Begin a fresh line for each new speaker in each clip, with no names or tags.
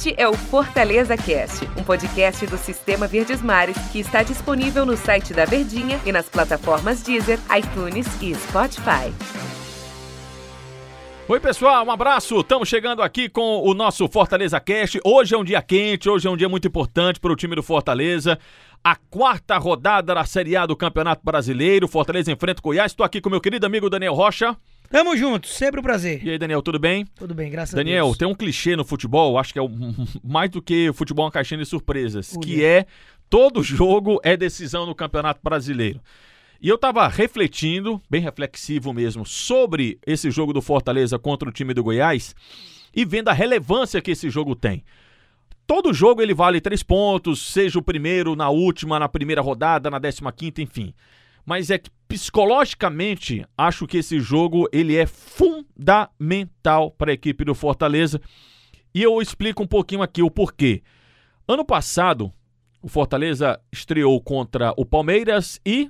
Este é o Fortaleza Cast, um podcast do Sistema Verdes Mares que está disponível no site da Verdinha e nas plataformas Deezer, iTunes e Spotify.
Oi, pessoal, um abraço. Estamos chegando aqui com o nosso Fortaleza Cast. Hoje é um dia quente, hoje é um dia muito importante para o time do Fortaleza. A quarta rodada da Série A do Campeonato Brasileiro. Fortaleza enfrenta o Goiás. Estou aqui com meu querido amigo Daniel Rocha.
Tamo junto, sempre um prazer.
E aí, Daniel, tudo bem?
Tudo bem, graças
Daniel,
a Deus.
tem um clichê no futebol, acho que é o, mais do que o futebol é uma caixinha de surpresas,
O
que é todo jogo é decisão no Campeonato Brasileiro. E eu tava refletindo, bem reflexivo mesmo, sobre esse jogo do Fortaleza contra o time do Goiás e vendo a relevância que esse jogo tem. Todo jogo ele vale três pontos, seja o primeiro, na última, na primeira rodada, na décima quinta, enfim. Mas é que psicologicamente acho que esse jogo ele é fundamental para a equipe do Fortaleza e eu explico um pouquinho aqui o porquê. Ano passado o Fortaleza estreou contra o Palmeiras e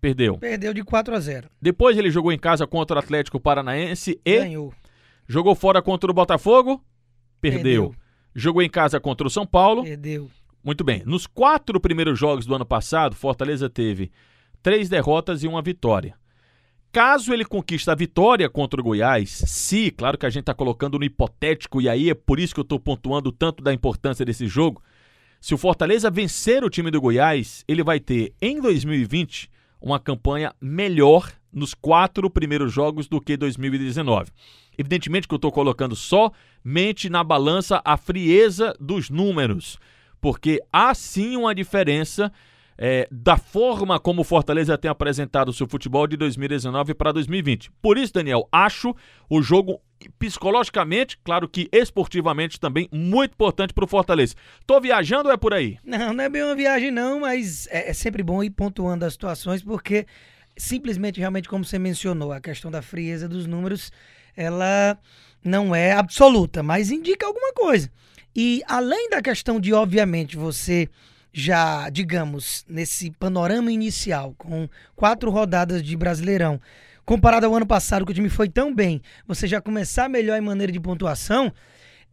perdeu.
Perdeu de 4 a 0.
Depois ele jogou em casa contra o Atlético Paranaense e
Ganhou.
jogou fora contra o Botafogo, perdeu.
Perdeu.
Jogou em casa contra o São Paulo,
Perdeu.
muito bem. Nos quatro primeiros jogos do ano passado, Fortaleza teve três derrotas e uma vitória. Caso ele conquiste a vitória contra o Goiás, se, claro que a gente está colocando no hipotético, e aí é por isso que eu estou pontuando tanto da importância desse jogo. Se o Fortaleza vencer o time do Goiás, ele vai ter em 2020 uma campanha melhor nos quatro primeiros jogos do que 2019. Evidentemente que eu estou colocando somente na balança a frieza dos números, porque há sim uma diferença é, da forma como o Fortaleza tem apresentado o seu futebol de 2019 para 2020. Por isso, Daniel, acho o jogo psicologicamente, claro que esportivamente também, muito importante para o Fortaleza. Tô viajando ou é por aí?
Não, não é bem uma viagem não, mas é, é sempre bom ir pontuando as situações, porque simplesmente, realmente, como você mencionou, a questão da frieza dos números, ela não é absoluta, mas indica alguma coisa. E além da questão de, obviamente, você já, digamos, nesse panorama inicial, com quatro rodadas de Brasileirão, comparado ao ano passado, que o time foi tão bem, você já começar melhor em maneira de pontuação,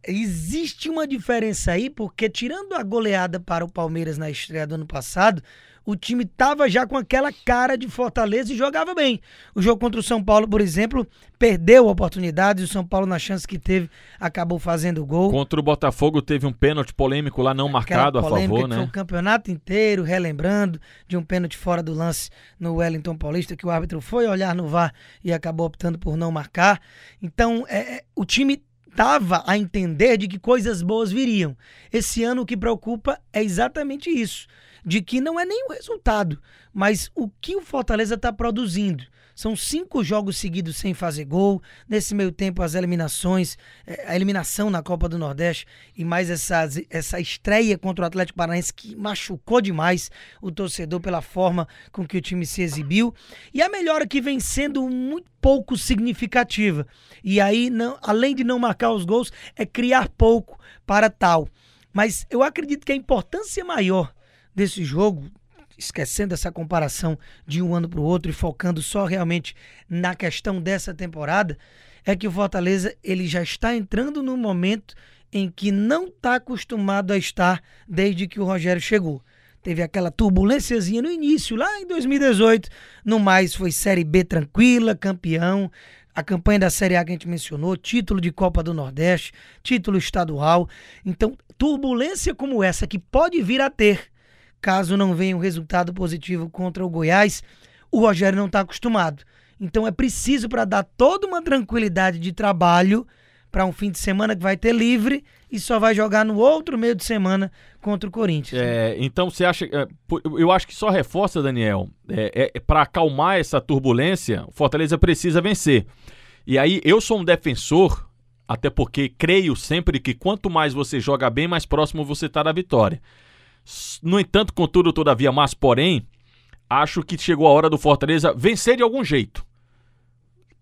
existe uma diferença aí, porque tirando a goleada para o Palmeiras na estreia do ano passado, o time tava já com aquela cara de Fortaleza e jogava bem. O jogo contra o São Paulo, por exemplo, perdeu a oportunidade e o São Paulo, na chance que teve, acabou fazendo gol.
Contra o Botafogo teve um pênalti polêmico lá não marcado a
Aquela
favor,
que foi
né?
o campeonato inteiro relembrando de um pênalti fora do lance no Wellington Paulista, que o árbitro foi olhar no VAR e acabou optando por não marcar. Então, é, é, o time dava a entender de que coisas boas viriam. Esse ano o que preocupa é exatamente isso, de que não é nem o resultado, mas o que o Fortaleza está produzindo. São cinco jogos seguidos sem fazer gol. Nesse meio tempo, as eliminações, eh, a eliminação na Copa do Nordeste e mais essa, essa estreia contra o Atlético Paranaense que machucou demais o torcedor pela forma com que o time se exibiu. E a melhora que vem sendo muito pouco significativa. E aí, não, além de não marcar os gols, é criar pouco para tal. Mas eu acredito que a importância maior desse jogo, esquecendo essa comparação de um ano para o outro e focando só realmente na questão dessa temporada, é que o Fortaleza ele já está entrando num momento em que não está acostumado a estar desde que o Rogério chegou. Teve aquela turbulênciazinha no início, lá em 2018. No mais, foi Série B tranquila, campeão. A campanha da Série A que a gente mencionou, título de Copa do Nordeste, título estadual. Então, turbulência como essa que pode vir a ter caso não venha um resultado positivo contra o Goiás, o Rogério não está acostumado. Então é preciso para dar toda uma tranquilidade de trabalho para um fim de semana que vai ter livre e só vai jogar no outro meio de semana contra o Corinthians.
É, então você acha. é, Eu acho que só reforça, Daniel, é, é, para acalmar essa turbulência, o Fortaleza precisa vencer. E aí eu sou um defensor, até porque creio sempre que quanto mais você joga bem, mais próximo você está da vitória. No entanto, contudo, todavia, mas porém, acho que chegou a hora do Fortaleza vencer de algum jeito.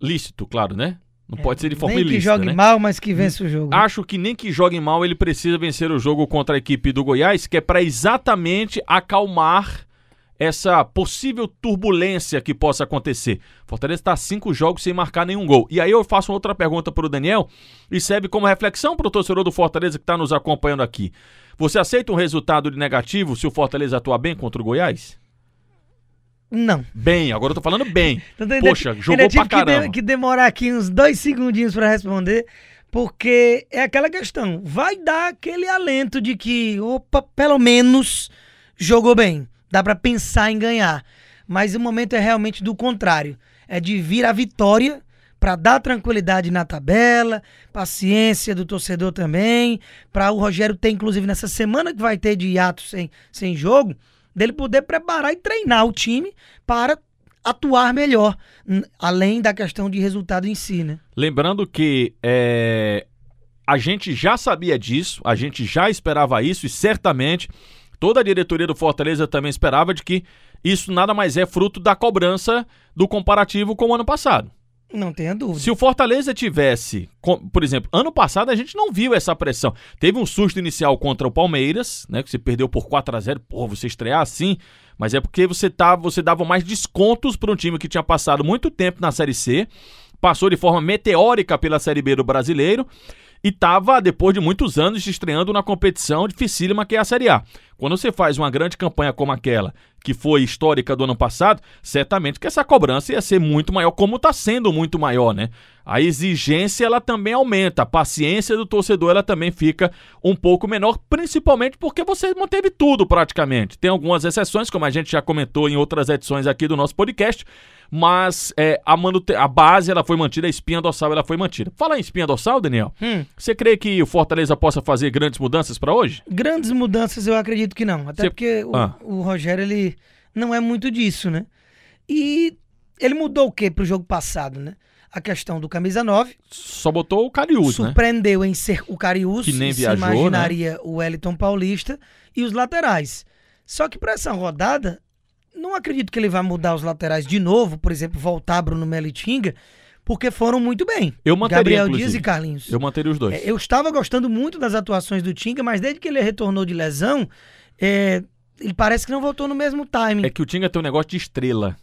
Lícito, claro, né? Não pode ser de forma
Nem que
ilícita,
jogue
né?
mal, mas que vence o jogo.
Acho que nem que jogue mal, ele precisa vencer o jogo contra a equipe do Goiás, que é para exatamente acalmar essa possível turbulência que possa acontecer. Fortaleza está cinco jogos sem marcar nenhum gol. E aí eu faço outra pergunta para o Daniel e serve como reflexão para o torcedor do Fortaleza que está nos acompanhando aqui. Você aceita um resultado de negativo se o Fortaleza atuar bem contra o Goiás?
Não.
Bem, agora eu tô falando bem.
Então, ainda-
Poxa,
ainda
jogou
tive
pra
que, de-
caramba.
que demorar aqui uns dois segundinhos pra responder, porque é aquela questão. Vai dar aquele alento de que, opa, pelo menos jogou bem. Dá pra pensar em ganhar. Mas o momento é realmente do contrário. É de vir a vitória pra dar tranquilidade na tabela, paciência do torcedor também, Pra o Rogério ter, inclusive, nessa semana que vai ter de hiato sem, sem jogo, dele poder preparar e treinar o time para atuar melhor, além da questão de resultado em si, né?
Lembrando que é, a gente já sabia disso, a gente já esperava isso e certamente toda a diretoria do Fortaleza também esperava de que isso nada mais é fruto da cobrança do comparativo com o ano passado.
Não tenha dúvida.
Se o Fortaleza tivesse, por exemplo, ano passado a gente não viu essa pressão. Teve um susto inicial contra o Palmeiras, né, que você perdeu por 4 a 0 Pô, você estrear assim, mas é porque você tava, você dava mais descontos para um time que tinha passado muito tempo na Série C, passou de forma meteórica pela Série B do Brasileiro e estava, depois de muitos anos, estreando na competição dificílima que é a Série A. Quando você faz uma grande campanha como aquela, que foi histórica do ano passado, certamente que essa cobrança ia ser muito maior, como está sendo muito maior, né? A exigência ela também aumenta, a paciência do torcedor ela também fica um pouco menor, principalmente porque você manteve tudo praticamente. Tem algumas exceções, como a gente já comentou em outras edições aqui do nosso podcast, mas é, a, a base ela foi mantida, a espinha dorsal ela foi mantida. Fala em espinha dorsal, Daniel.
Hum,
Você crê que o Fortaleza possa fazer grandes mudanças para hoje?
grandes mudanças eu acredito que não. Até
Cê-
porque o,
Ah.
o Rogério, ele não é muito disso, né? E ele mudou o que pro jogo passado, né? A questão do camisa 9,
Só botou o Cariús, né?
surpreendeu em ser o Cariús,
Que nem
se
viajou, né?
imaginaria o Wellington Paulista e os laterais. Só que para essa rodada, não acredito que ele vai mudar os laterais de novo, por exemplo, voltar Bruno Melo e Tinga, porque foram muito bem.
Eu manteria,
Gabriel
inclusive.
Dias e Carlinhos.
Eu manteria os dois.
É, Eu estava gostando muito das atuações do Tinga, mas desde que ele retornou de lesão, é, ele parece que não voltou no mesmo timing.
É que o Tinga tem um negócio de estrela.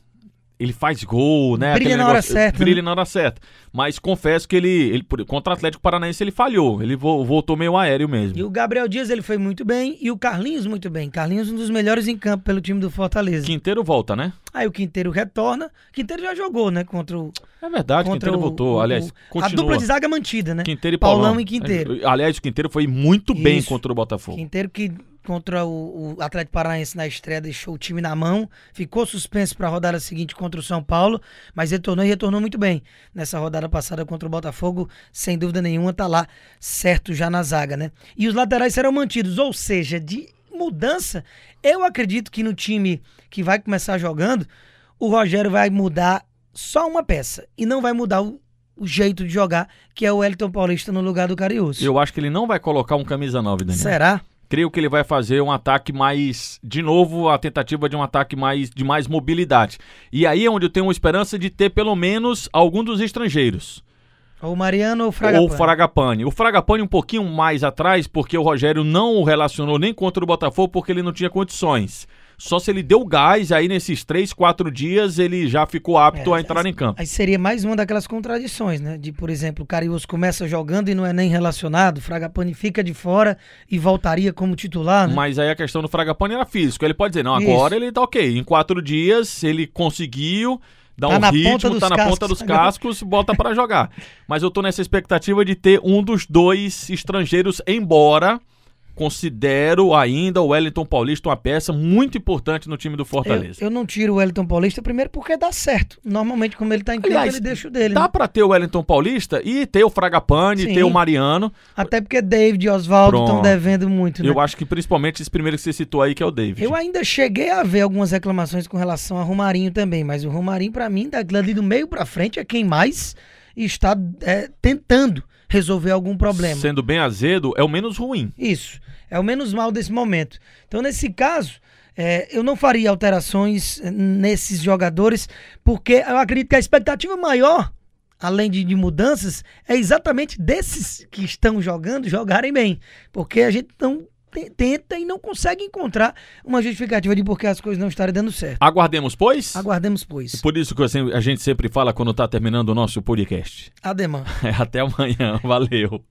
Ele faz gol, né?
Brilha
Aquele
na hora
negócio-
certa,
Brilha
né?
na hora certa. Mas confesso que ele, ele contra o Atlético Paranaense, ele falhou. Ele vo- voltou meio aéreo mesmo.
E o Gabriel Dias ele foi muito bem e o Carlinhos muito bem. Carlinhos um dos melhores em campo pelo time do Fortaleza.
Quinteiro volta, né?
Aí o Quinteiro retorna. Quinteiro já jogou, né? Contra o.
É verdade, Quinteiro
o-
voltou.
o-
Aliás,
o-. A dupla de zaga mantida, né?
Quinteiro e
Paulão
Paulão.
e Quinteiro.
Aliás, o Quinteiro foi muito bem
Isso.
contra o Botafogo.
Quinteiro que contra o, o Atlético Paranaense na estreia deixou o time na mão, ficou suspenso para a rodada seguinte contra o São Paulo, mas retornou e retornou muito bem. Nessa rodada passada contra o Botafogo, sem dúvida nenhuma, tá lá certo já na zaga, né? E os laterais serão mantidos, ou seja, de mudança, eu acredito que no time que vai começar jogando, o Rogério vai mudar só uma peça e não vai mudar o, o jeito de jogar, que é o Wellington Paulista no lugar do Cariús.
Eu acho que ele não vai colocar um camisa 9, Daniel.
Será?
Creio que ele vai fazer um ataque mais. De novo, a tentativa de um ataque mais de mais mobilidade. E aí é onde eu tenho uma esperança de ter pelo menos algum dos estrangeiros.
Ou o Mariano ou o Fragapane.
Ou o Fragapane. O Fragapane um pouquinho mais atrás, porque o Rogério não o relacionou nem contra o Botafogo, porque ele não tinha condições. Só se ele deu gás, aí nesses três, quatro dias ele já ficou apto
É,
a entrar em campo.
Aí seria mais uma daquelas contradições, né? De, por exemplo, o Cariús começa jogando e não é nem relacionado, o Fragapane fica de fora e voltaria como titular, né?
Mas aí a questão do Fragapane era físico. Ele pode dizer, não,
Isso.
agora ele tá ok. Em quatro dias ele conseguiu dar
Tá
um
na ponta
ritmo,
dos
tá na ponta
cascos
dos
agora.
cascos, bota pra jogar. Mas eu tô nessa expectativa de ter um dos dois estrangeiros, embora considero ainda o Wellington Paulista uma peça muito importante no time do
eu,
Fortaleza.
eu não tiro o Wellington Paulista, primeiro porque dá certo. Normalmente, como ele tá em campo, ele deixa o dele.
Dá
né?
pra ter o Wellington Paulista e ter o Fragapane,
Sim.
ter o Mariano.
Até porque David e Oswaldo estão devendo muito, né?
Eu acho que principalmente esse primeiro que você citou aí, que é o David.
Eu ainda cheguei a ver algumas reclamações com relação a Romarinho também, mas o Romarinho, pra mim, dali do meio pra frente, é quem mais está é, tentando resolver algum problema.
Sendo bem azedo, é o menos ruim.
Isso. É o menos mal desse momento. Então, nesse caso, é, eu não faria alterações nesses jogadores, porque eu acredito que a expectativa maior, além de, de mudanças, é exatamente desses que estão jogando jogarem bem. Porque a gente não tenta e não consegue encontrar uma justificativa de por que as coisas não estarem dando certo.
Aguardemos, pois.
Aguardemos, pois.
Por isso que assim, a gente sempre fala quando tá terminando o nosso podcast.
Ademã.
Até amanhã. Valeu.